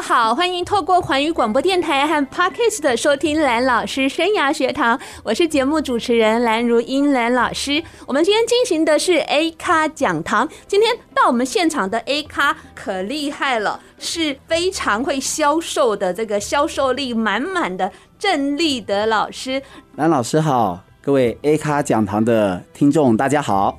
好，欢迎透过环宇广播电台和 Podcast 的收听蓝老师生涯学堂，我是节目主持人蓝如英蓝老师。我们今天进行的是 A 咖讲堂，今天到我们现场的 A 咖可厉害了，是非常会销售的，这个销售力满满的郑立德老师。蓝老师好，各位 A 咖讲堂的听众大家好。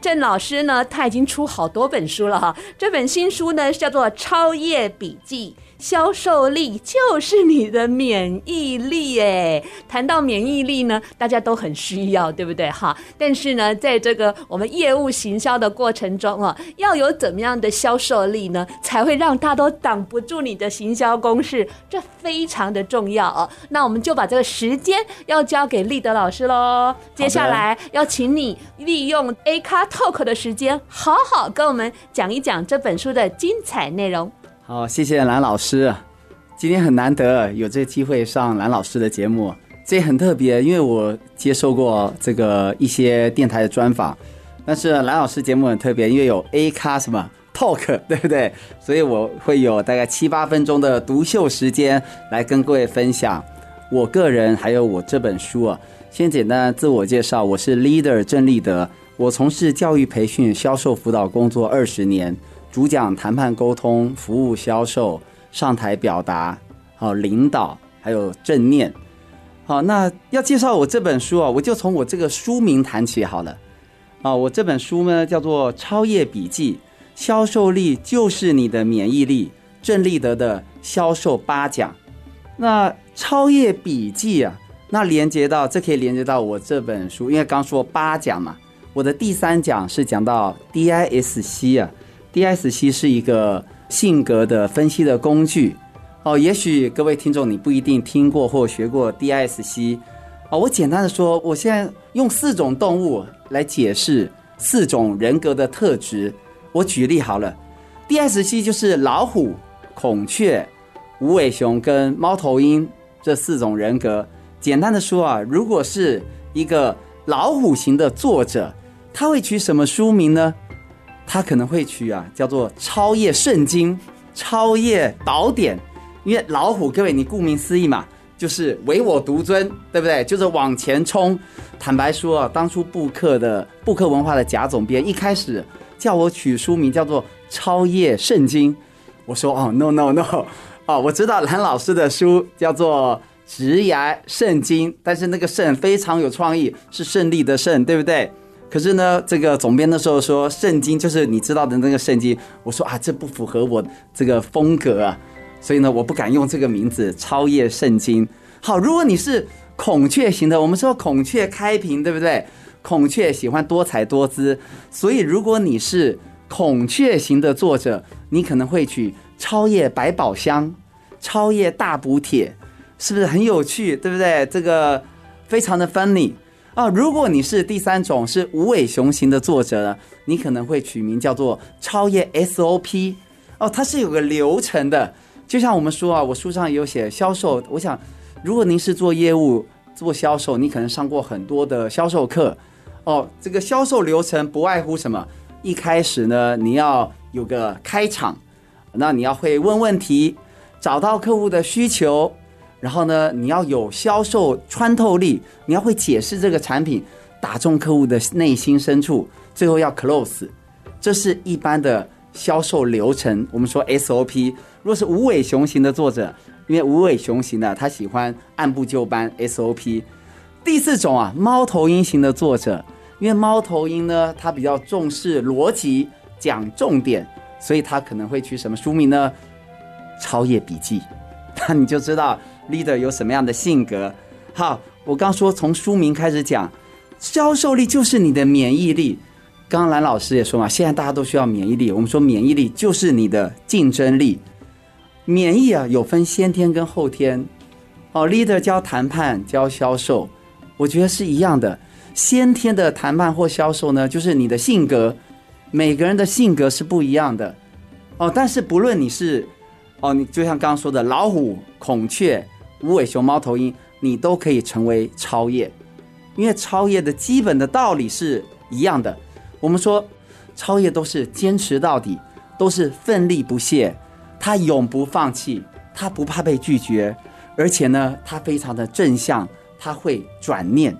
郑老师呢，他已经出好多本书了哈。这本新书呢，叫做《超业笔记》。销售力就是你的免疫力哎，谈到免疫力呢，大家都很需要，对不对哈？但是呢，在这个我们业务行销的过程中啊，要有怎么样的销售力呢，才会让大家都挡不住你的行销攻势，这非常的重要哦。那我们就把这个时间要交给立德老师喽。接下来要请你利用 A 咖 Talk 的时间，好好跟我们讲一讲这本书的精彩内容。好，谢谢蓝老师。今天很难得有这个机会上蓝老师的节目，这也很特别，因为我接受过这个一些电台的专访，但是蓝老师节目很特别，因为有 A 咖什么 Talk，对不对？所以我会有大概七八分钟的独秀时间来跟各位分享我个人还有我这本书啊。先简单自我介绍，我是 Leader 郑立德，我从事教育培训、销售辅导工作二十年。主讲谈判沟通、服务销售、上台表达、好领导，还有正念。好，那要介绍我这本书啊，我就从我这个书名谈起好了。啊，我这本书呢叫做《超业笔记》，销售力就是你的免疫力。郑立德的销售八讲。那超业笔记啊，那连接到这可以连接到我这本书，因为刚说八讲嘛，我的第三讲是讲到 DISC 啊。D S C 是一个性格的分析的工具哦，也许各位听众你不一定听过或学过 D S C 哦，我简单的说，我现在用四种动物来解释四种人格的特质。我举例好了，D S C 就是老虎、孔雀、无尾熊跟猫头鹰这四种人格。简单的说啊，如果是一个老虎型的作者，他会取什么书名呢？他可能会取啊，叫做《超业圣经》《超业宝典》，因为老虎，各位你顾名思义嘛，就是唯我独尊，对不对？就是往前冲。坦白说啊，当初布克的布克文化的贾总编一开始叫我取书名叫做《超业圣经》，我说哦，no no no，哦，我知道蓝老师的书叫做《职涯圣经》，但是那个“圣”非常有创意，是胜利的“胜”，对不对？可是呢，这个总编的时候说圣经就是你知道的那个圣经，我说啊，这不符合我这个风格啊，所以呢，我不敢用这个名字超越圣经。好，如果你是孔雀型的，我们说孔雀开屏，对不对？孔雀喜欢多彩多姿，所以如果你是孔雀型的作者，你可能会取超越百宝箱、超越大补帖，是不是很有趣？对不对？这个非常的 funny。啊，如果你是第三种是无尾熊型的作者呢，你可能会取名叫做超越 SOP 哦，它是有个流程的。就像我们说啊，我书上有写销售。我想，如果您是做业务做销售，你可能上过很多的销售课哦。这个销售流程不外乎什么？一开始呢，你要有个开场，那你要会问问题，找到客户的需求。然后呢，你要有销售穿透力，你要会解释这个产品，打中客户的内心深处，最后要 close，这是一般的销售流程。我们说 SOP。如果是无尾熊型的作者，因为无尾熊型的他喜欢按部就班 SOP。第四种啊，猫头鹰型的作者，因为猫头鹰呢，他比较重视逻辑，讲重点，所以他可能会取什么书名呢？超业笔记。那 你就知道。Leader 有什么样的性格？好，我刚说从书名开始讲，销售力就是你的免疫力。刚刚蓝老师也说嘛，现在大家都需要免疫力。我们说免疫力就是你的竞争力。免疫啊有分先天跟后天。哦，leader 教谈判教销售，我觉得是一样的。先天的谈判或销售呢，就是你的性格，每个人的性格是不一样的。哦，但是不论你是哦，你就像刚刚说的老虎、孔雀、无尾熊、猫头鹰，你都可以成为超业，因为超业的基本的道理是一样的。我们说超业都是坚持到底，都是奋力不懈，他永不放弃，他不怕被拒绝。而且呢，他非常的正向，他会转念，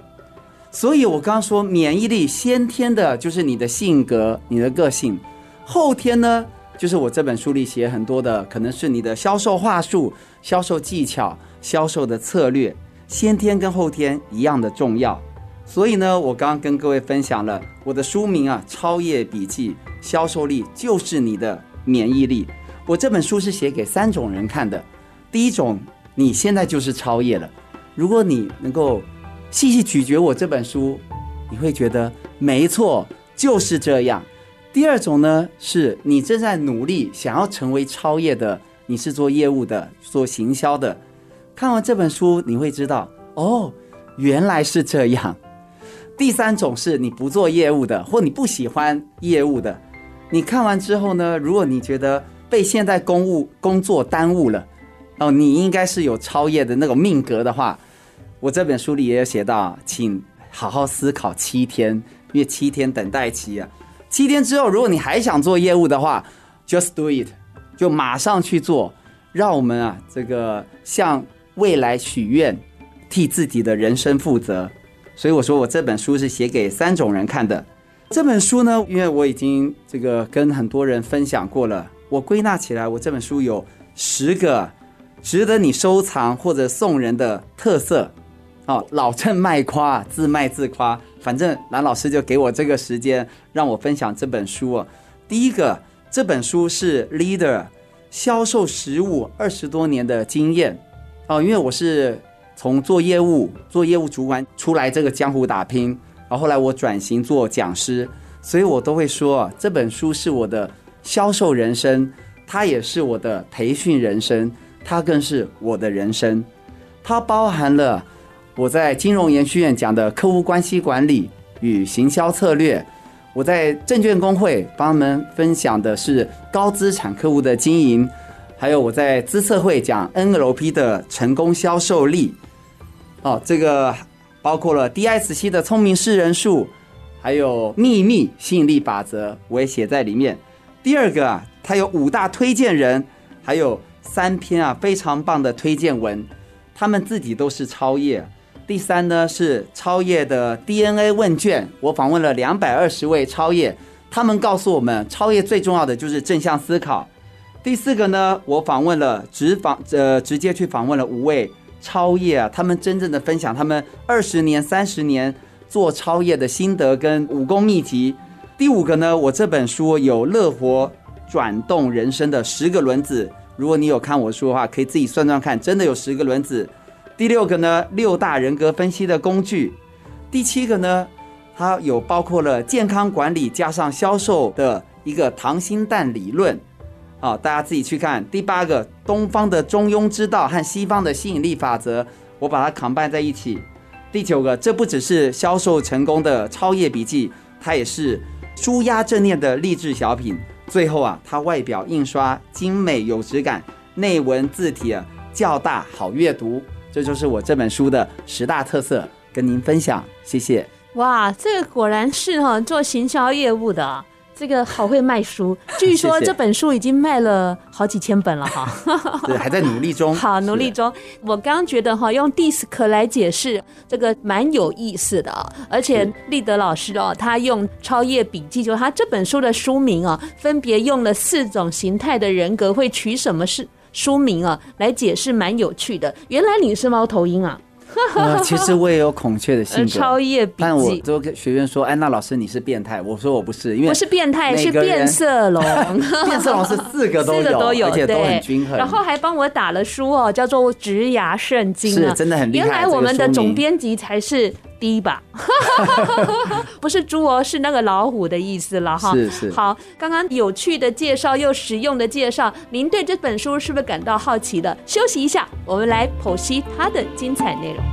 所以我刚刚说免疫力先天的就是你的性格、你的个性，后天呢就是我这本书里写很多的，可能是你的销售话术、销售技巧、销售的策略，先天跟后天一样的重要。所以呢，我刚刚跟各位分享了我的书名啊，《超越笔记》，销售力就是你的免疫力。我这本书是写给三种人看的，第一种。你现在就是超越了。如果你能够细细咀嚼我这本书，你会觉得没错，就是这样。第二种呢，是你正在努力想要成为超业的，你是做业务的，做行销的。看完这本书，你会知道哦，原来是这样。第三种是你不做业务的，或你不喜欢业务的。你看完之后呢，如果你觉得被现在公务工作耽误了。哦，你应该是有超业的那种命格的话，我这本书里也有写到，请好好思考七天，因为七天等待期啊。七天之后，如果你还想做业务的话，just do it，就马上去做。让我们啊，这个向未来许愿，替自己的人生负责。所以我说，我这本书是写给三种人看的。这本书呢，因为我已经这个跟很多人分享过了，我归纳起来，我这本书有十个。值得你收藏或者送人的特色，哦，老郑卖夸，自卖自夸。反正蓝老师就给我这个时间，让我分享这本书。第一个，这本书是 Leader 销售实务二十多年的经验哦，因为我是从做业务、做业务主管出来这个江湖打拼，然后后来我转型做讲师，所以我都会说这本书是我的销售人生，它也是我的培训人生。它更是我的人生，它包含了我在金融研学院讲的客户关系管理与行销策略，我在证券工会帮他们分享的是高资产客户的经营，还有我在资策会讲 NLP 的成功销售力。哦，这个包括了 DSC 的聪明识人术，还有秘密吸引力法则，我也写在里面。第二个啊，它有五大推荐人，还有。三篇啊，非常棒的推荐文，他们自己都是超业。第三呢是超越的 DNA 问卷，我访问了两百二十位超越，他们告诉我们，超越最重要的就是正向思考。第四个呢，我访问了直访呃直接去访问了五位超越啊，他们真正的分享他们二十年、三十年做超越的心得跟武功秘籍。第五个呢，我这本书有乐活转动人生的十个轮子。如果你有看我书的话，可以自己算算看，真的有十个轮子。第六个呢，六大人格分析的工具。第七个呢，它有包括了健康管理加上销售的一个糖心蛋理论。啊，大家自己去看。第八个，东方的中庸之道和西方的吸引力法则，我把它 combine 在一起。第九个，这不只是销售成功的超业笔记，它也是纾压正念的励志小品。最后啊，它外表印刷精美有质感，内文字体较大好阅读，这就是我这本书的十大特色，跟您分享，谢谢。哇，这个果然是哈做行销业务的。这个好会卖书，据说这本书已经卖了好几千本了哈。对，还在努力中。好，努力中。我刚刚觉得哈，用 DISC 来解释这个蛮有意思的啊。而且立德老师哦，他用《超业笔记》，就他这本书的书名啊，分别用了四种形态的人格会取什么是书名啊，来解释，蛮有趣的。原来你是猫头鹰啊。呃，其实我也有孔雀的性格，超业笔记。但我都跟学员说：“安娜老师，你是变态。”我说：“我不是，因为不是变态，是变色龙。变色龙是四个都有，四个都有，而且都很均衡。然后还帮我打了书哦，叫做《职涯圣经》，是真的很厉害。原来我们的总编辑才是低吧？不是猪哦，是那个老虎的意思了哈。是是。好，刚刚有趣的介绍又实用的介绍，您对这本书是不是感到好奇的？休息一下，我们来剖析它的精彩内容。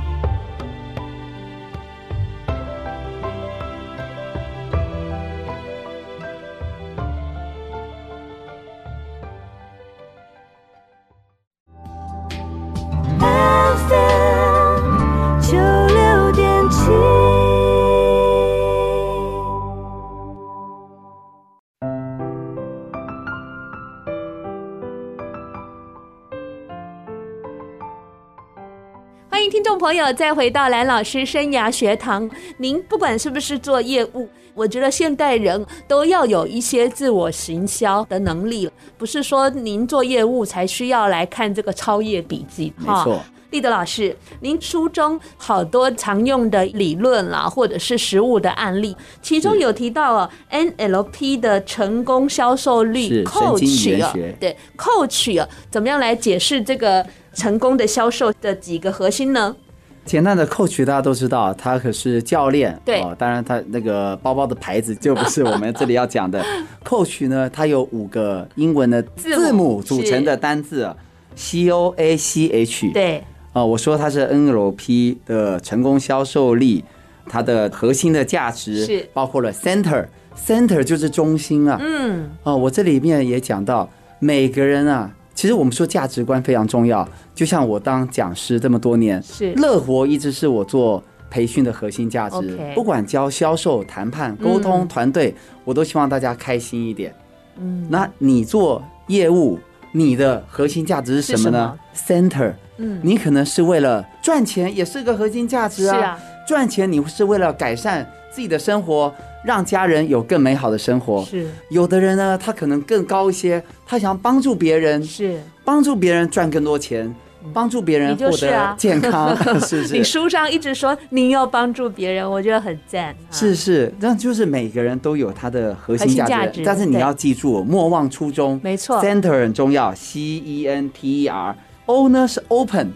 友，再回到蓝老师生涯学堂，您不管是不是做业务，我觉得现代人都要有一些自我行销的能力，不是说您做业务才需要来看这个超业笔记。没错，立德老师，您书中好多常用的理论啦，或者是实物的案例，其中有提到啊，NLP 的成功销售率 Coach 啊，对 Coach 啊，怎么样来解释这个成功的销售的几个核心呢？简单的 coach 大家都知道，他可是教练。对，哦，当然他那个包包的牌子就不是我们这里要讲的。coach 呢，它有五个英文的字母组成的单字，C O A C H。对，哦，我说它是 NLP 的成功销售力，它的核心的价值是包括了 center，center 就是中心啊。嗯。哦，我这里面也讲到每个人啊。其实我们说价值观非常重要，就像我当讲师这么多年，是乐活一直是我做培训的核心价值。不管教销售、谈判、沟通、团队，我都希望大家开心一点。嗯，那你做业务，你的核心价值是什么呢？Center，嗯，你可能是为了赚钱，也是个核心价值啊。是啊，赚钱你是为了改善自己的生活。让家人有更美好的生活。是，有的人呢，他可能更高一些，他想要帮助别人，是帮助别人赚更多钱，帮助别人获得健康，是不是？你书上一直说您要帮助别人，我觉得很赞。是是，那就是每个人都有他的核心价值，但是你要记住，莫忘初衷。没错，Center 很重要，C E N T E R，O 呢是 Open，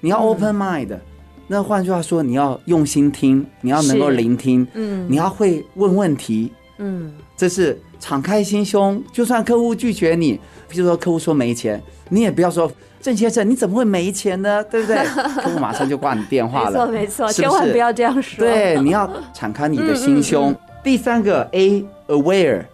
你要 Open Mind。那换句话说，你要用心听，你要能够聆听，嗯，你要会问问题，嗯，这是敞开心胸。就算客户拒绝你，比如说客户说没钱，你也不要说郑先生你怎么会没钱呢？对不对？客户马上就挂你电话了。没错没错，千万不要这样说。对，你要敞开你的心胸。第三个 A aware，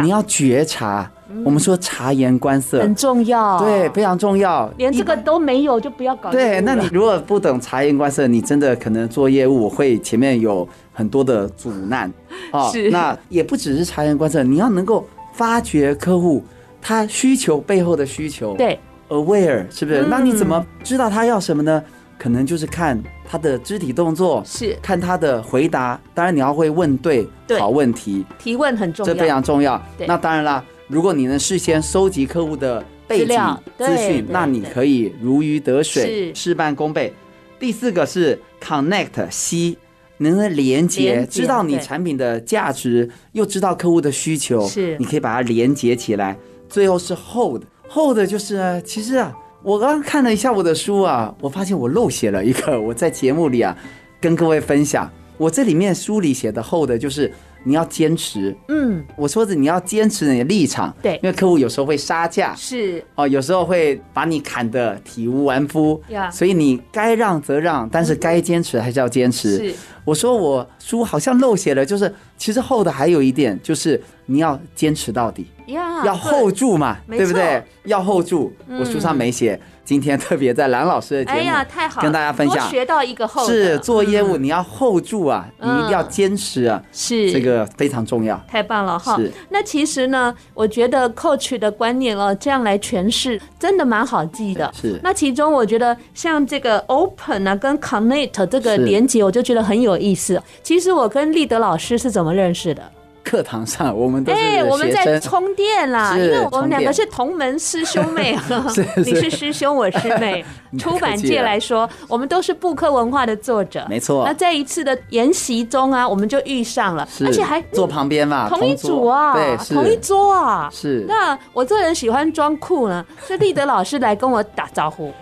你要觉察。我们说察言观色很重要，对，非常重要。连这个都没有就不要搞。对，那你如果不懂察言观色，你真的可能做业务会前面有很多的阻难啊。是，那也不只是察言观色，你要能够发掘客户他需求背后的需求。对，aware 是不是？那你怎么知道他要什么呢？可能就是看他的肢体动作，是看他的回答。当然你要会问对好问题，提问很重要，这非常重要。那当然了。如果你能事先收集客户的背景资讯，那你可以如鱼得水，事半功倍。第四个是 connect C，能够连接，知道你产品的价值，又知道客户的需求，是你可以把它连接起来。最后是 hold，hold 就是其实啊，我刚刚看了一下我的书啊，我发现我漏写了一个，我在节目里啊跟各位分享，我这里面书里写的 hold 就是。你要坚持，嗯，我说的你要坚持你的立场，对，因为客户有时候会杀价，是。哦，有时候会把你砍得体无完肤，呀，所以你该让则让，但是该坚持还是要坚持。是，我说我书好像漏写了，就是其实厚的还有一点，就是你要坚持到底，呀，要 hold 住嘛，对不对？要 hold 住，我书上没写。今天特别在蓝老师的节目，哎呀，太好，跟大家分享，学到一个 hold，是做业务你要 hold 住啊，你一定要坚持啊，是。这个非常重要，太棒了哈。是，那其实呢，我觉得 coach 的观念哦，这样来诠释真的蛮好记的。是，那其中我觉得像这个 open 啊，跟 connect 这个连接，我就觉得很有意思。其实我跟立德老师是怎么认识的？课堂上，我们都是们在充电啦，因为我们两个是同门师兄妹。你是师兄，我师妹。出版界来说，我们都是布克文化的作者。没错。那在一次的研习中啊，我们就遇上了，而且还坐旁边嘛，同一组啊，对，同一桌啊。是。那我这人喜欢装酷呢，所以立德老师来跟我打招呼。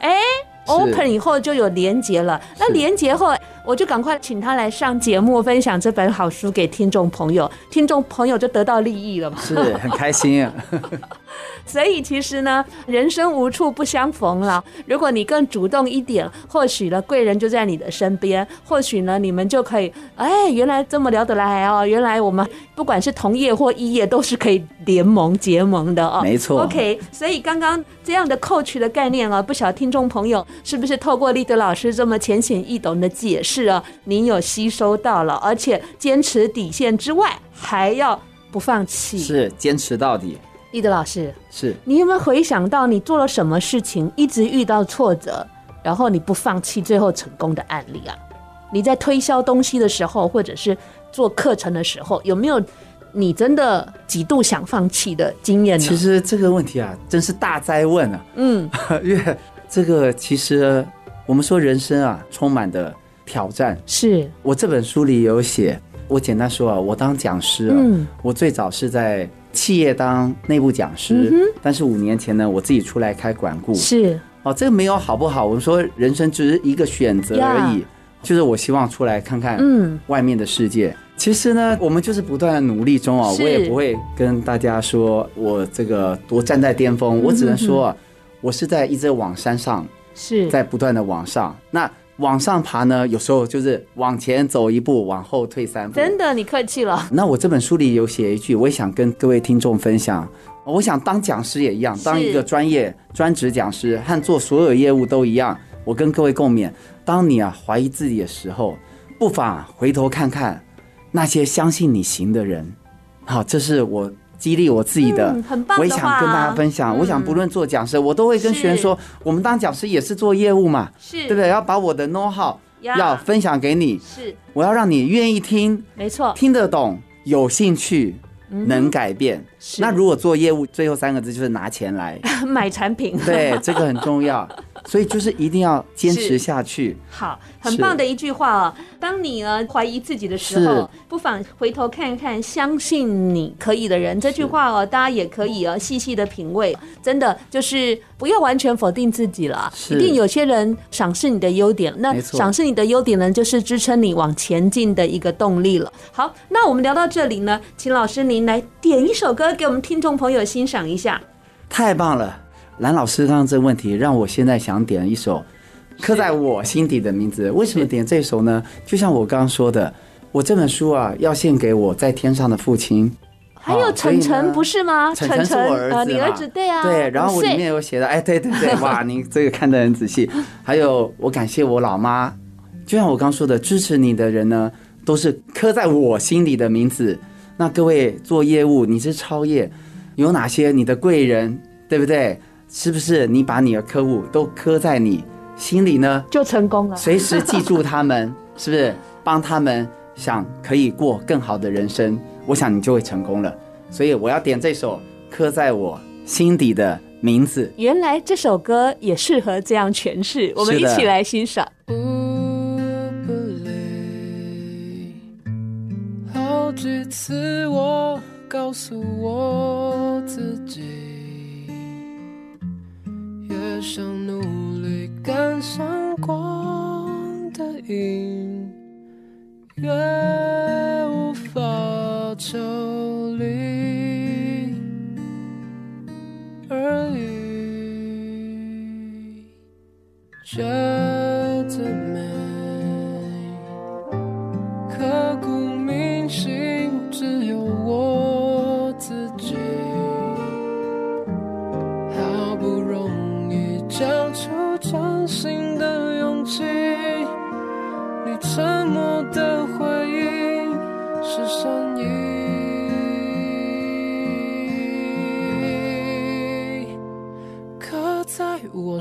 哎，open 以后就有连接了。那连接后。我就赶快请他来上节目，分享这本好书给听众朋友，听众朋友就得到利益了嘛，是很开心啊。所以其实呢，人生无处不相逢了。如果你更主动一点，或许呢，贵人就在你的身边。或许呢，你们就可以，哎，原来这么聊得来哦。原来我们不管是同业或异业，都是可以联盟结盟的哦。没错。OK，所以刚刚这样的 coach 的概念啊，不晓得听众朋友是不是透过立德老师这么浅显易懂的解释啊，您有吸收到了，而且坚持底线之外，还要不放弃，是坚持到底。立德老师，是你有没有回想到你做了什么事情，一直遇到挫折，然后你不放弃，最后成功的案例啊？你在推销东西的时候，或者是做课程的时候，有没有你真的几度想放弃的经验呢？其实这个问题啊，真是大灾问啊！嗯，因为这个其实我们说人生啊，充满的挑战。是我这本书里有写，我简单说啊，我当讲师啊，嗯，我最早是在。企业当内部讲师，但是五年前呢，我自己出来开管顾。是哦，这个没有好不好？我们说人生只是一个选择而已，就是我希望出来看看，嗯，外面的世界。其实呢，我们就是不断的努力中啊，我也不会跟大家说我这个多站在巅峰，我只能说啊，我是在一直往山上，是在不断的往上。那。往上爬呢，有时候就是往前走一步，往后退三步。真的，你客气了。那我这本书里有写一句，我也想跟各位听众分享。我想当讲师也一样，当一个专业专职讲师和做所有业务都一样。我跟各位共勉：当你啊怀疑自己的时候，不妨回头看看那些相信你行的人。好，这是我。激励我自己的，嗯，很棒，我也想跟大家分享。嗯、我想不论做讲师，我都会跟学员说，我们当讲师也是做业务嘛，是，对不对？要把我的 know how 要分享给你，是，我要让你愿意听，没错，听得懂，有兴趣。能改变。那如果做业务，最后三个字就是拿钱来 买产品。对，这个很重要。所以就是一定要坚持下去。好，很棒的一句话哦。当你呢怀疑自己的时候，不妨回头看一看，相信你可以的人。这句话哦，大家也可以哦细细的品味。真的就是不要完全否定自己了。一定有些人赏识你的优点，那赏识你的优点呢，就是支撑你往前进的一个动力了。好，那我们聊到这里呢，请老师您来点一首歌给我们听众朋友欣赏一下。太棒了。蓝老师刚刚这个问题，让我现在想点一首刻在我心底的名字。为什么点这首呢？就像我刚刚说的，我这本书啊，要献给我在天上的父亲。还有晨晨不是吗？晨晨是我儿子，呃，你儿子对啊。对，然后我里面有写的，哎，对对对，哇，您这个看得很仔细。还有，我感谢我老妈，就像我刚说的，支持你的人呢，都是刻在我心里的名字。那各位做业务，你是超业，有哪些你的贵人，对不对？是不是你把你的客户都刻在你心里呢？就成功了。随时记住他们，是不是帮他们想可以过更好的人生？我想你就会成功了。所以我要点这首刻在我心底的名字。原来这首歌也适合这样诠释，我们一起来欣赏。不不累，好几次我告诉我自己。越想努力赶上光的影，越无法抽离而已。这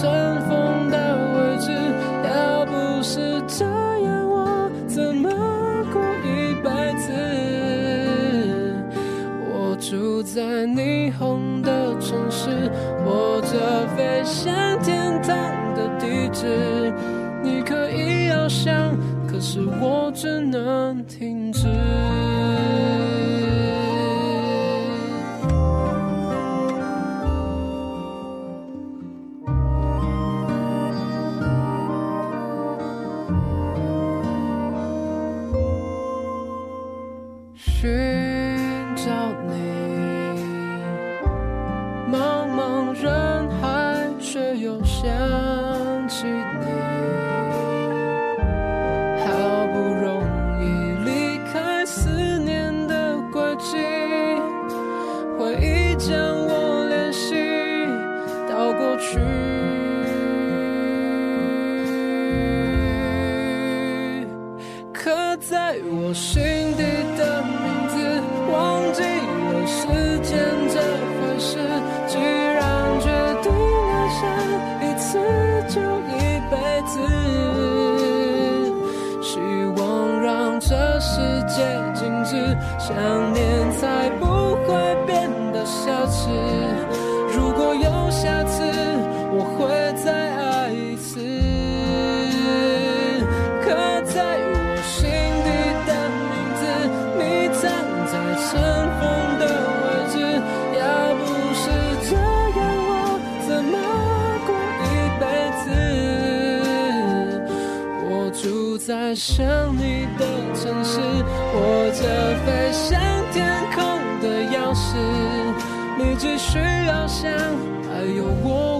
尘封的位置要不是这样我怎么过一辈子？我住在霓虹的城市握着飞向天堂的地址。你可以翱翔可是我只能停想念才不会变得奢侈。如果有下次，我会再爱一次。刻在我心底的名字，你藏在尘封的位置。要不是这样，我怎么过一辈子？我住在想，握着飞向天空的钥匙，你只需要想，还有我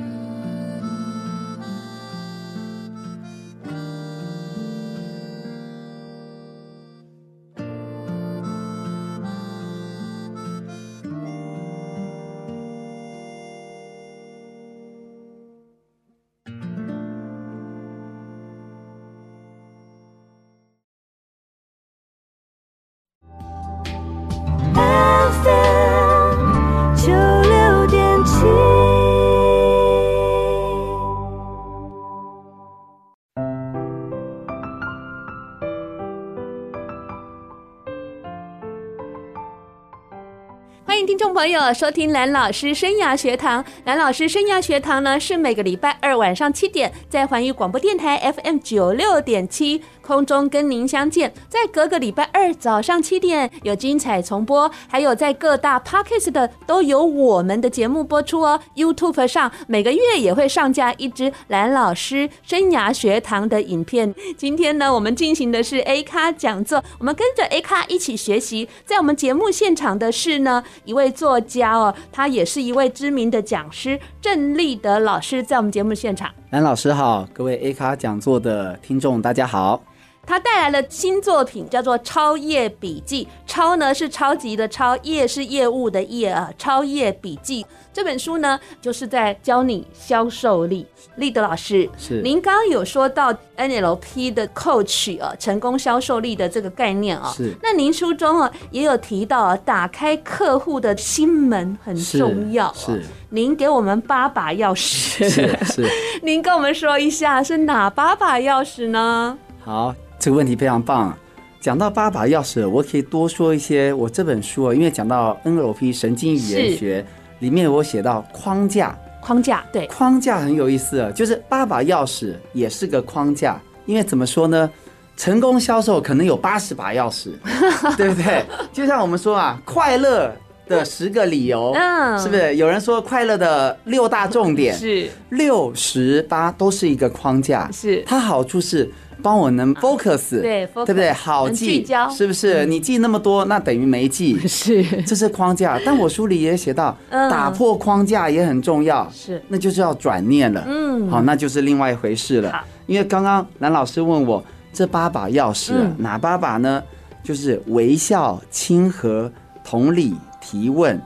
收听蓝老师生涯学堂。蓝老师生涯学堂呢，是每个礼拜二晚上七点，在环宇广播电台 FM 九六点七空中跟您相见。在隔个礼拜二早上七点有精彩重播，还有在各大 Podcast 的都有我们的节目播出哦。YouTube 上每个月也会上架一支蓝老师生涯学堂的影片。今天呢，我们进行的是 A 咖讲座，我们跟着 A 咖一起学习。在我们节目现场的是呢，一位做作家哦，他也是一位知名的讲师，郑立德老师在我们节目现场。蓝老师好，各位 A 卡讲座的听众大家好。他带来了新作品，叫做《超业笔记》。超呢是超级的超，业是业务的业啊。超业笔记这本书呢，就是在教你销售力。立德老师，是您刚刚有说到 NLP 的 coach 啊，成功销售力的这个概念啊。是。那您书中啊也有提到啊，打开客户的心门很重要啊。是。您给我们八把钥匙。是是。您跟我们说一下是哪八把钥匙呢？好。这个问题非常棒。讲到八把钥匙，我可以多说一些。我这本书啊，因为讲到 NLP 神经语言学，里面我写到框架，框架对，框架很有意思啊，就是八把钥匙也是个框架。因为怎么说呢？成功销售可能有八十把钥匙，对不对？就像我们说啊，快乐的十个理由，嗯，是不是？有人说快乐的六大重点，是六十八都是一个框架，是它好处是。帮我能 focus，对，对不对？好记，是不是？你记那么多，那等于没记，是，这是框架。但我书里也写到，打破框架也很重要，是，那就是要转念了，嗯，好，那就是另外一回事了。因为刚刚蓝老师问我这八把钥匙哪八把呢？就是微笑、亲和、同理、提问、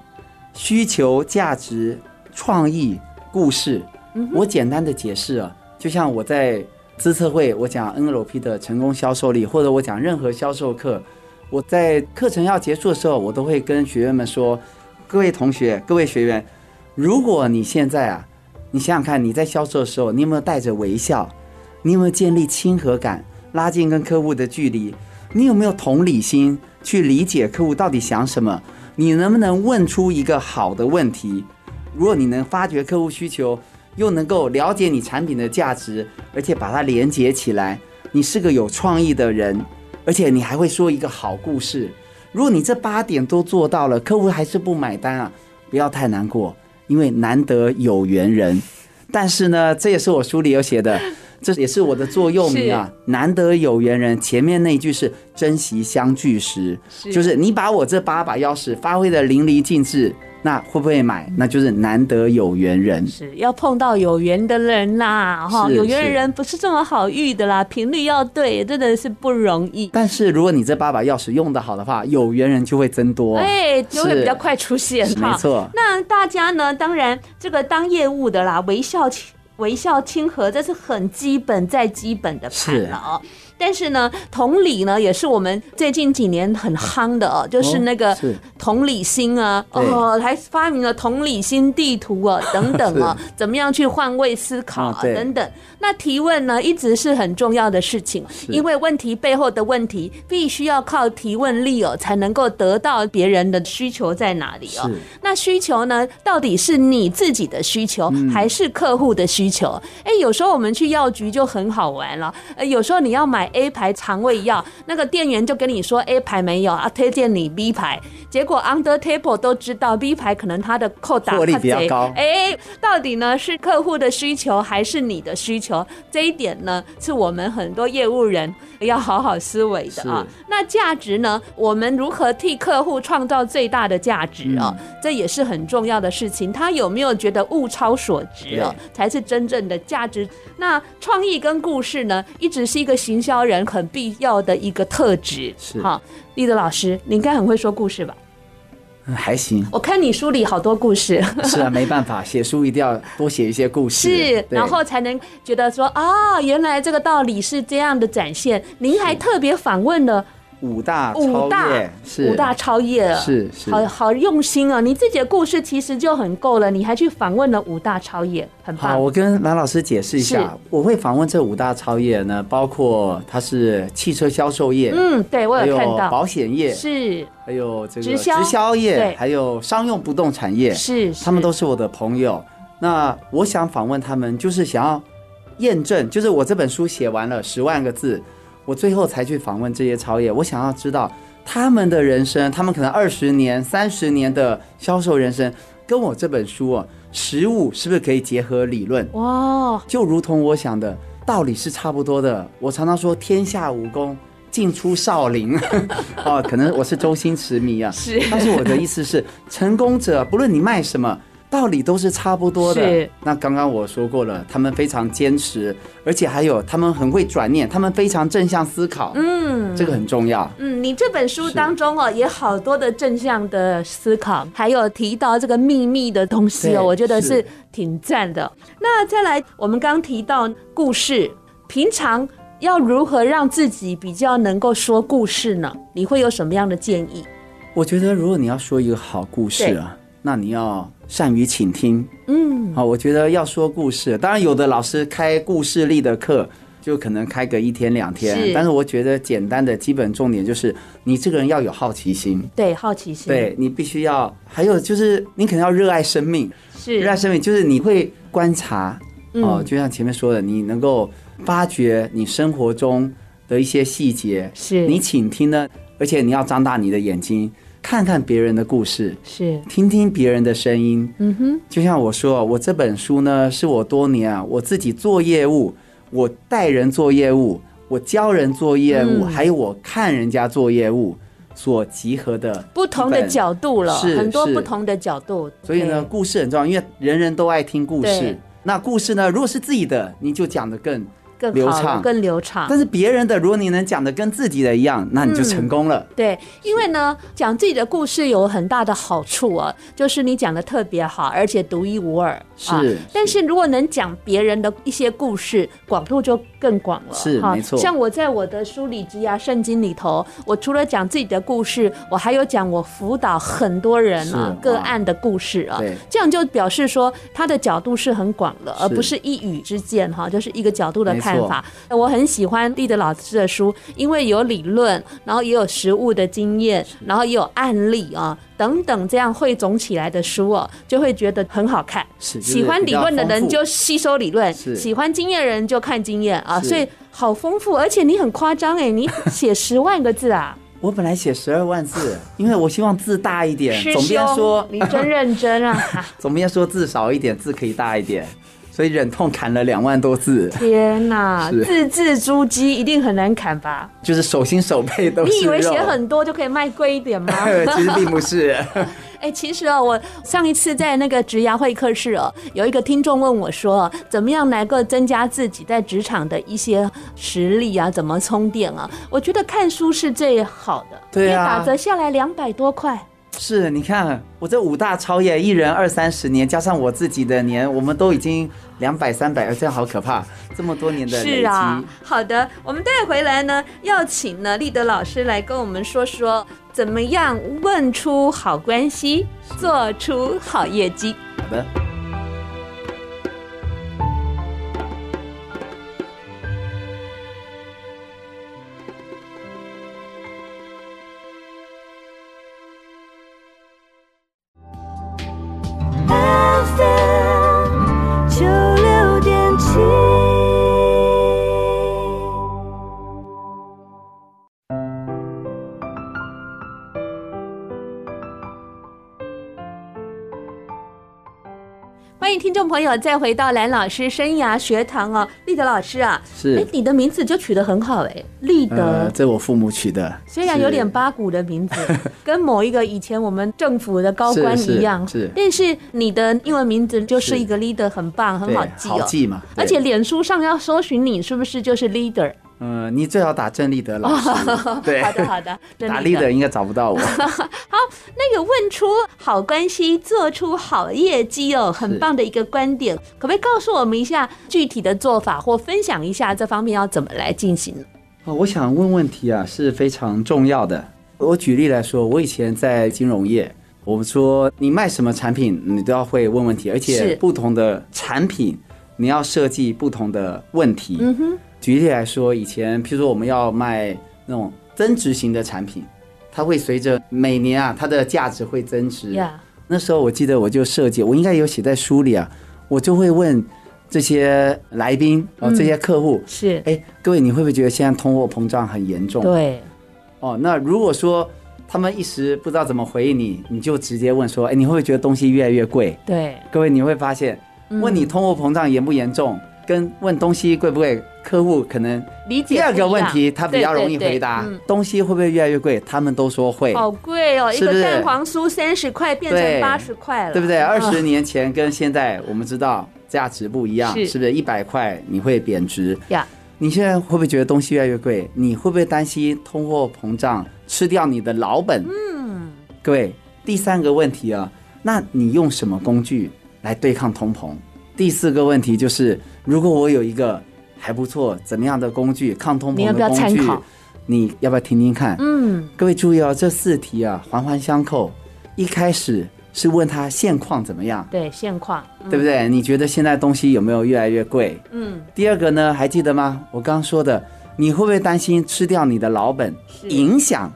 需求、价值、创意、故事。我简单的解释啊，就像我在资策会，我讲 NLP 的成功销售力，或者我讲任何销售课，我在课程要结束的时候，我都会跟学员们说：各位同学、各位学员，如果你现在啊，你想想看，你在销售的时候，你有没有带着微笑？你有没有建立亲和感，拉近跟客户的距离？你有没有同理心去理解客户到底想什么？你能不能问出一个好的问题？如果你能发掘客户需求，又能够了解你产品的价值，而且把它连接起来，你是个有创意的人，而且你还会说一个好故事。如果你这八点都做到了，客户还是不买单啊，不要太难过，因为难得有缘人。但是呢，这也是我书里有写的。这也是我的座右铭啊！难得有缘人，前面那句是珍惜相聚时，就是你把我这八把钥匙发挥得淋漓尽致，那会不会买？那就是难得有缘人，是要碰到有缘的人啦，哈！有缘的人不是这么好遇的啦，频率要对，真的是不容易。但是如果你这八把钥匙用得好的话，有缘人就会增多，哎，就会比较快出现，没错。那大家呢？当然，这个当业务的啦，微笑起。微笑亲和，这是很基本再基本的盘了哦。但是呢，同理呢，也是我们最近几年很夯的哦，就是那个同理心啊，哦，还发明了同理心地图啊，等等 啊，怎么样去换位思考啊，等等。那提问呢，一直是很重要的事情，因为问题背后的问题，必须要靠提问力哦，才能够得到别人的需求在哪里哦。那需求呢，到底是你自己的需求，还是客户的需求？哎，有时候我们去药局就很好玩了，呃，有时候你要买。A 牌肠胃药，那个店员就跟你说 A 牌没有啊，推荐你 B 牌。结果 Under Table 都知道 B 牌可能它的扣打获利比较高。哎，到底呢是客户的需求还是你的需求？这一点呢是我们很多业务人要好好思维的啊。那价值呢？我们如何替客户创造最大的价值啊？这也是很重要的事情。他有没有觉得物超所值啊？才是真正的价值。那创意跟故事呢，一直是一个行销。人很必要的一个特质是哈，立德老师，你应该很会说故事吧？还行，我看你书里好多故事。是啊，没办法，写书一定要多写一些故事，是，然后才能觉得说啊，原来这个道理是这样的展现。您还特别访问了。五大超业是五大超业，是是，好好用心啊！你自己的故事其实就很够了，你还去访问了五大超业，很棒。好，我跟蓝老师解释一下，我会访问这五大超业呢，包括它是汽车销售业，嗯，对我有看到保险业是，还有这个直销业，还有商用不动产业，是，他们都是我的朋友。那我想访问他们，就是想要验证，就是我这本书写完了十万个字。我最后才去访问这些超业，我想要知道他们的人生，他们可能二十年、三十年的销售人生，跟我这本书啊，实物是不是可以结合理论？哇，就如同我想的道理是差不多的。我常常说，天下武功尽出少林。哦，可能我是周星驰迷啊，是，但是我的意思是，成功者不论你卖什么。道理都是差不多的。那刚刚我说过了，他们非常坚持，而且还有他们很会转念，他们非常正向思考。嗯，这个很重要。嗯，你这本书当中哦，也好多的正向的思考，还有提到这个秘密的东西哦，我觉得是挺赞的。那再来，我们刚提到故事，平常要如何让自己比较能够说故事呢？你会有什么样的建议？我觉得，如果你要说一个好故事啊，那你要。善于倾听，嗯，好，我觉得要说故事，当然有的老师开故事力的课，就可能开个一天两天，是，但是我觉得简单的基本重点就是你这个人要有好奇心，对，好奇心，对，你必须要，还有就是你可能要热爱生命，是，热爱生命就是你会观察，哦，就像前面说的，你能够发掘你生活中的一些细节，是。你倾听呢，而且你要张大你的眼睛。看看别人的故事，是听听别人的声音。嗯哼，就像我说，我这本书呢，是我多年啊，我自己做业务，我带人做业务，我教人做业务，嗯还有我看人家做业务所集合的不同的角度了，是很多不同的角度。所以呢，故事很重要，因为人人都爱听故事。那故事呢，如果是自己的，你就讲的更更流畅更流畅。但是别人的，如果你能讲的跟自己的一样，那你就成功了。对，因为呢，讲自己的故事有很大的好处啊，就是你讲的特别好，而且独一无二。啊是但是如果能讲别人的一些故事，广度就更广了。是没错像我在我的书里《职涯圣经》里头，我除了讲自己的故事，我还有讲我辅导很多人啊个案的故事啊对。这样就表示说他的角度是很广了，而不是一语之见哈，就是一个角度的看法。我很喜欢立德老师的书，因为有理论，然后也有实物的经验，然后也有案例啊等等，这样汇总起来的书哦，就会觉得很好看。是就是喜欢理论的人就吸收理论，喜欢经验的人就看经验啊，所以好丰富，而且你很夸张哎，你写十万个字啊，我本来写十二万字，因为我希望字大一点。师总编说，你真认真啊！总编说字少一点，字可以大一点，所以忍痛砍了两万多字，天哪，是字字珠玑一定很难砍吧？就是手心手背都是你以为写很多就可以卖贵一点吗？其实并不是。哎、其实哦，我上一次在那个职涯会客室哦，有一个听众问我说，怎么样能够增加自己在职场的一些实力啊？怎么充电啊？我觉得看书是最好的，对打折下来两百多块。是，你看我这五大超业，一人二三十年，加上我自己的年，我们都已经两百三百，这样好可怕！这么多年的累是啊，，好的，我们带回来呢，要请呢立德老师来跟我们说说，怎么样问出好关系，做出好业绩。好的。迎听众朋友再回到蓝老师生涯学堂哦，立德老师啊，是哎，你的名字就取得很好哎，立德。呃，这我父母取的，虽然有点八股的名字，跟某一个以前我们政府的高官一样，是是是但是你的英文名字就是一个 leader，很棒，很好记哦。好记嘛。而且脸书上要搜寻你，是不是就是 leader？嗯、你最好打郑立德老师，对，好的，好的，打立 leader 应该找不到我。好那个问出好关系，做出好业绩哦，很棒的一个观点，可不可以告诉我们一下具体的做法，或分享一下这方面要怎么来进行？哦，我想问问题啊是非常重要的。我举例来说，我以前在金融业，我们说你卖什么产品，你都要会问问题，而且不同的产品你要设计不同的问题。嗯哼，举例来说，以前譬如说我们要卖那种增值型的产品，它会随着每年啊它的价值会增值。呀，那时候我记得我就设计，我应该有写在书里啊，我就会问这些来宾哦，这些客户，是，哎，各位你会不会觉得现在通货膨胀很严重？对，哦，那如果说他们一时不知道怎么回应你，你就直接问说，哎，你会不会觉得东西越来越贵？对，各位你会发现，问你通货膨胀严不严重，跟问东西贵不贵，客户可能理解第二个问题他比较容易回答嗯，东西会不会越来越贵？他们都说会。好贵哦，一个蛋黄酥三十块变成八十块了，对不对？二十嗯年前跟现在，我们知道价值不一样，是是不是？一百块你会贬值呀，你现在会不会觉得东西越来越贵？你会不会担心通货膨胀吃掉你的老本？嗯，各位，第三个问题啊，那你用什么工具来对抗通膨？第四个问题就是，如果我有一个还不错怎么样的工具，抗通膨你要不要的工具，参考你要不要听听看？嗯，各位注意哦，这四题啊环环相扣。一开始是问他现况怎么样，对，现况，嗯对不对？你觉得现在东西有没有越来越贵？嗯，第二个呢，还记得吗？我刚刚说的，你会不会担心吃掉你的老本，影响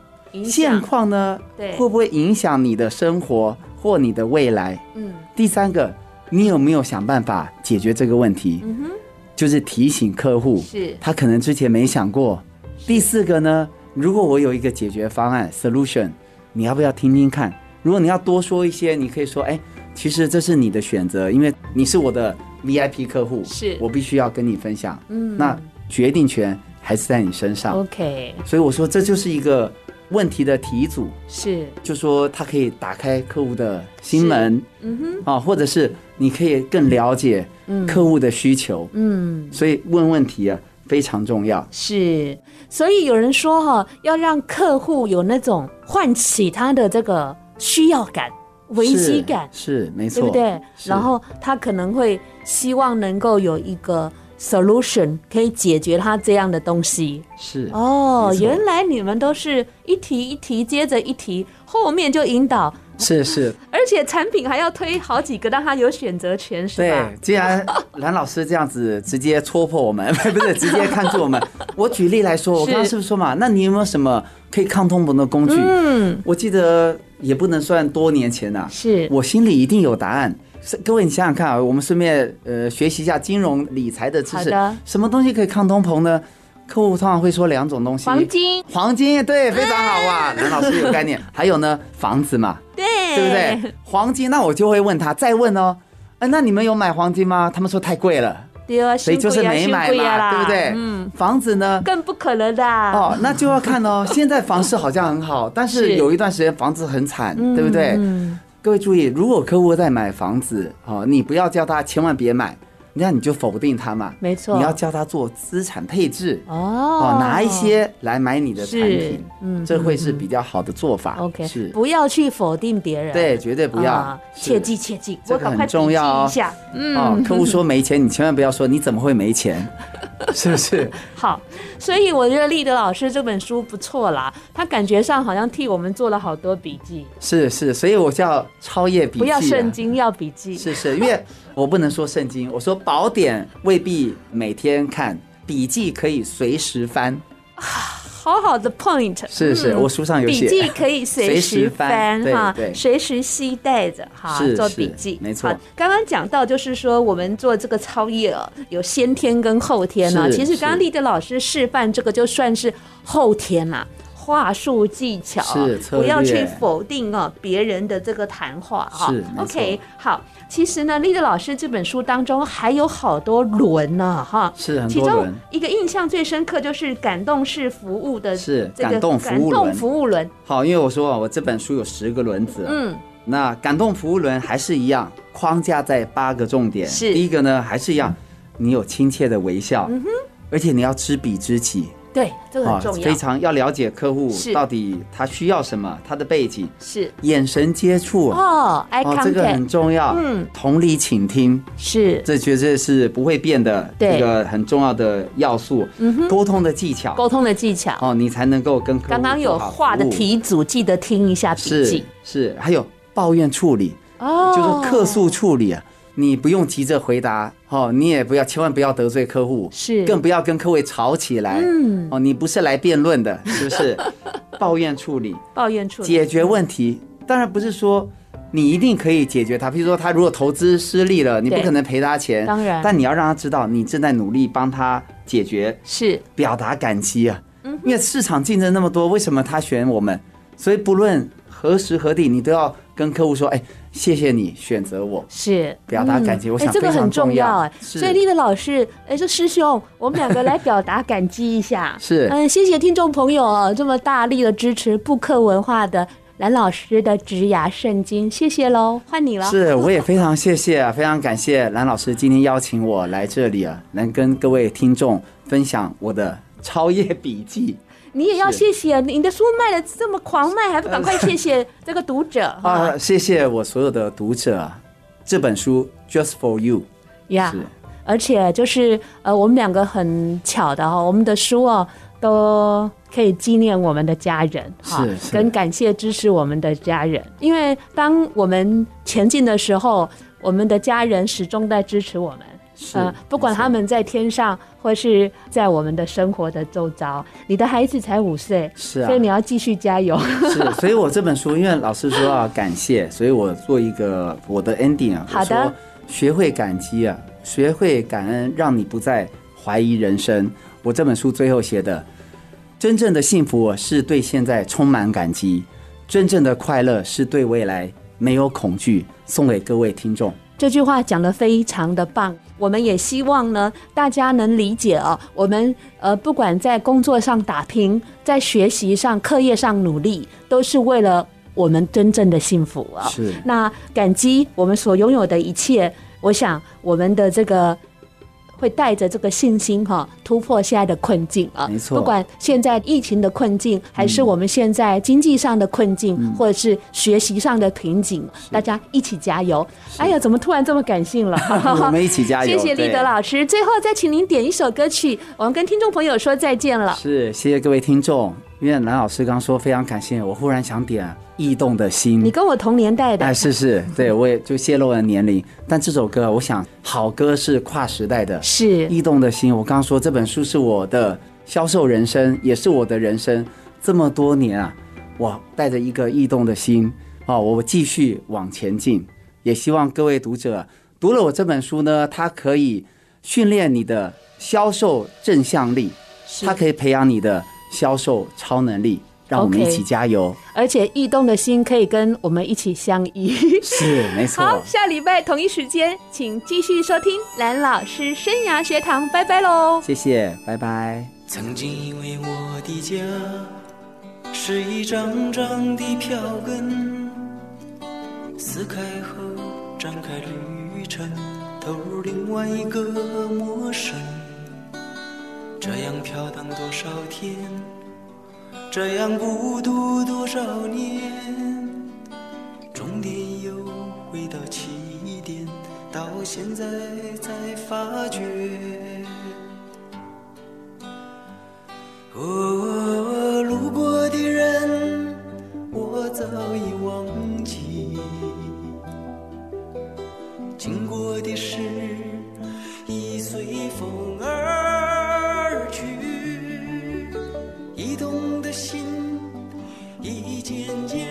现，况呢？对会不会影响你的生活或你的未来？嗯第三个，你有没有想办法解决这个问题？嗯哼，就是提醒客户，是他可能之前没想过。第四个呢，如果我有一个解决方案 solution，你要不要听听看？如果你要多说一些，你可以说，哎，其实这是你的选择，因为你是我的 VIP 客户，是我必须要跟你分享。嗯那决定权还是在你身上。OK，所以我说这就是一个问题的题组，是，就说它可以打开客户的心门，嗯哼，啊，或者是你可以更了解客户的需求，嗯，所以问问题啊非常重要。是，所以有人说哈、要让客户有那种唤起他的这个需要感、危机感，是是没错，对不对？然后他可能会希望能够有一个 solution 可以解决他这样的东西。是哦，原来你们都是一题一题接着一题，后面就引导，是是，而且产品还要推好几个，让他有选择权，是吧对。？既然蓝老师这样子直接戳破我们，不是直接看住我们。我举例来说，我刚刚是不是说嘛？那你有没有什么可以抗通膨的工具？嗯，我记得也不能算多年前呐、啊，是我心里一定有答案。是各位，你想想看啊，我们顺便呃学习一下金融理财的知识。什么东西可以抗通膨呢？客户通常会说两种东西：黄金，黄金，对，非常好哇，南老师有概念。还有呢，房子嘛，对，对不对？黄金，那我就会问他，再问哦，哎，那你们有买黄金吗？他们说太贵了，对啊，所以就是没买嘛，对不对？嗯，房子呢？更不可能的啊。哦，那就要看哦。现在房市好像很好，但是是有一段时间房子很惨，嗯对不对？嗯，各位注意，如果客户在买房子，哦，你不要叫他千万别买，那你就否定他嘛。没错。你要教他做资产配置，哦。哦，拿一些来买你的产品，嗯这会是比较好的做法。OK，是，不要去否定别人，对，绝对不要。切记切记，这个很重要哦。下。嗯，哦，客户说没钱，你千万不要说你怎么会没钱，是 不是？好，所以我觉得立德老师这本书不错啦，他感觉上好像替我们做了好多笔记，是是，所以我叫超越笔记、啊，不要圣经，要笔记。是是，因为我不能说圣经，我说宝典未必每天看，笔记可以随时翻。好好的 point，是是，嗯我书上有写。笔记可以随时翻哈，随时携带着哈做笔记。没错好。刚刚讲到就是说我们做这个超业哦有先天跟后天呢。其实刚刚是立德老师示范这个就算是后天啦。话术技巧不要去否定哦别人的这个谈话哈 OK，好，其实呢，丽德老师这本书当中还有好多轮呢哈。是很其中一个印象最深刻就是感动式服务的是这个感动服务轮。感动服务轮，好，因为我说啊，我这本书有十个轮子，嗯，那感动服务轮还是一样，框架在八个重点。是。第一个呢，还是一样，你有亲切的微笑，而且你要知彼知己，对，这个很重要，非常要了解客户到底他需要什么，他的背景，是。眼神接触，哦哦，这个很重要，嗯，同理倾听，是。这绝对是不会变的，对。这个很重要的要素，嗯哼。沟通的技巧，沟通的技巧。哦，你才能够跟客户刚刚有画的题组，记得听一下笔是记是，还有抱怨处理，哦，就是客诉处理啊，你不用急着回答，哦，你也不要千万不要得罪客户，是。更不要跟客户吵起来，嗯，哦，你不是来辩论的，是不是？抱怨处理，抱怨处理。解决问题，当然不是说你一定可以解决他，比如说他如果投资失利了，你不可能赔他钱，当然。但你要让他知道你正在努力帮他解决，是。表达感激啊，嗯因为市场竞争那么多，为什么他选我们？所以不论何时何地，你都要跟客户说，哎，谢谢你选择我。是表达感激嗯我想哎这个很重要哎。所以立的老师，哎，这师兄，我们两个来表达感激一下。是嗯，谢谢听众朋友哦，这么大力的支持布克文化的蓝老师的职涯圣经，谢谢喽，换你了。是，我也非常谢谢啊，非常感谢蓝老师今天邀请我来这里啊，能跟各位听众分享我的超业笔记你也要谢谢你的书卖的这么狂卖，还不赶快谢谢这个读者 啊，谢谢我所有的读者啊，这本书 Just for You 呀是。而且就是呃，我们两个很巧的哈，我们的书哦都可以纪念我们的家人是。跟感谢支持我们的家人，因为当我们前进的时候，我们的家人始终在支持我们。是呃，不管他们在天上，或是在我们的生活的周遭，你的孩子才五岁，是啊所以你要继续加油。是，所以我这本书，因为老师说要感谢，所以我做一个我的 ending 啊，好的学会感激啊，学会感恩，让你不再怀疑人生。我这本书最后写的，真正的幸福是对现在充满感激，真正的快乐是对未来没有恐惧。送给各位听众。这句话讲得非常的棒。我们也希望呢，大家能理解哦。我们呃，不管在工作上打拼，在学习上、课业上努力，都是为了我们真正的幸福啊。是。那感激我们所拥有的一切，我想我们的这个。会带着这个信心哈，突破现在的困境啊！没错，不管现在疫情的困境，还是我们现在经济上的困境，嗯、或者是学习上的瓶颈，大家一起加油！哎呀，怎么突然这么感性了？我们一起加油！谢谢立德老师。最后再请您点一首歌曲，我们跟听众朋友说再见了。是，谢谢各位听众。因为蓝老师刚说非常感谢，我忽然想点《异动的心》。你跟我同年代的，哎，是是，对，我也就泄露了年龄。但这首歌，我想好歌是跨时代的。是《异动的心》，我刚刚说这本书是我的销售人生，也是我的人生。这么多年啊，我带着一个异动的心，哦，我继续往前进。也希望各位读者读了我这本书呢，它可以训练你的销售正向力，它可以培养你的。销售超能力，让我们一起加油。Okay, 而且异动的心可以跟我们一起相依。是，没错。好，下礼拜同一时间，请继续收听蓝老师生涯学堂。拜拜喽！谢谢，拜拜。曾经以为我的家是一张张的票根，撕开后展开旅程，投入另外一个陌生。这样飘荡多少天，这样孤独多少年，终点又回到起点，到现在才发觉。哦，路过的人，我早已忘记；经过的事，已随风渐渐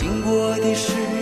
经过的事。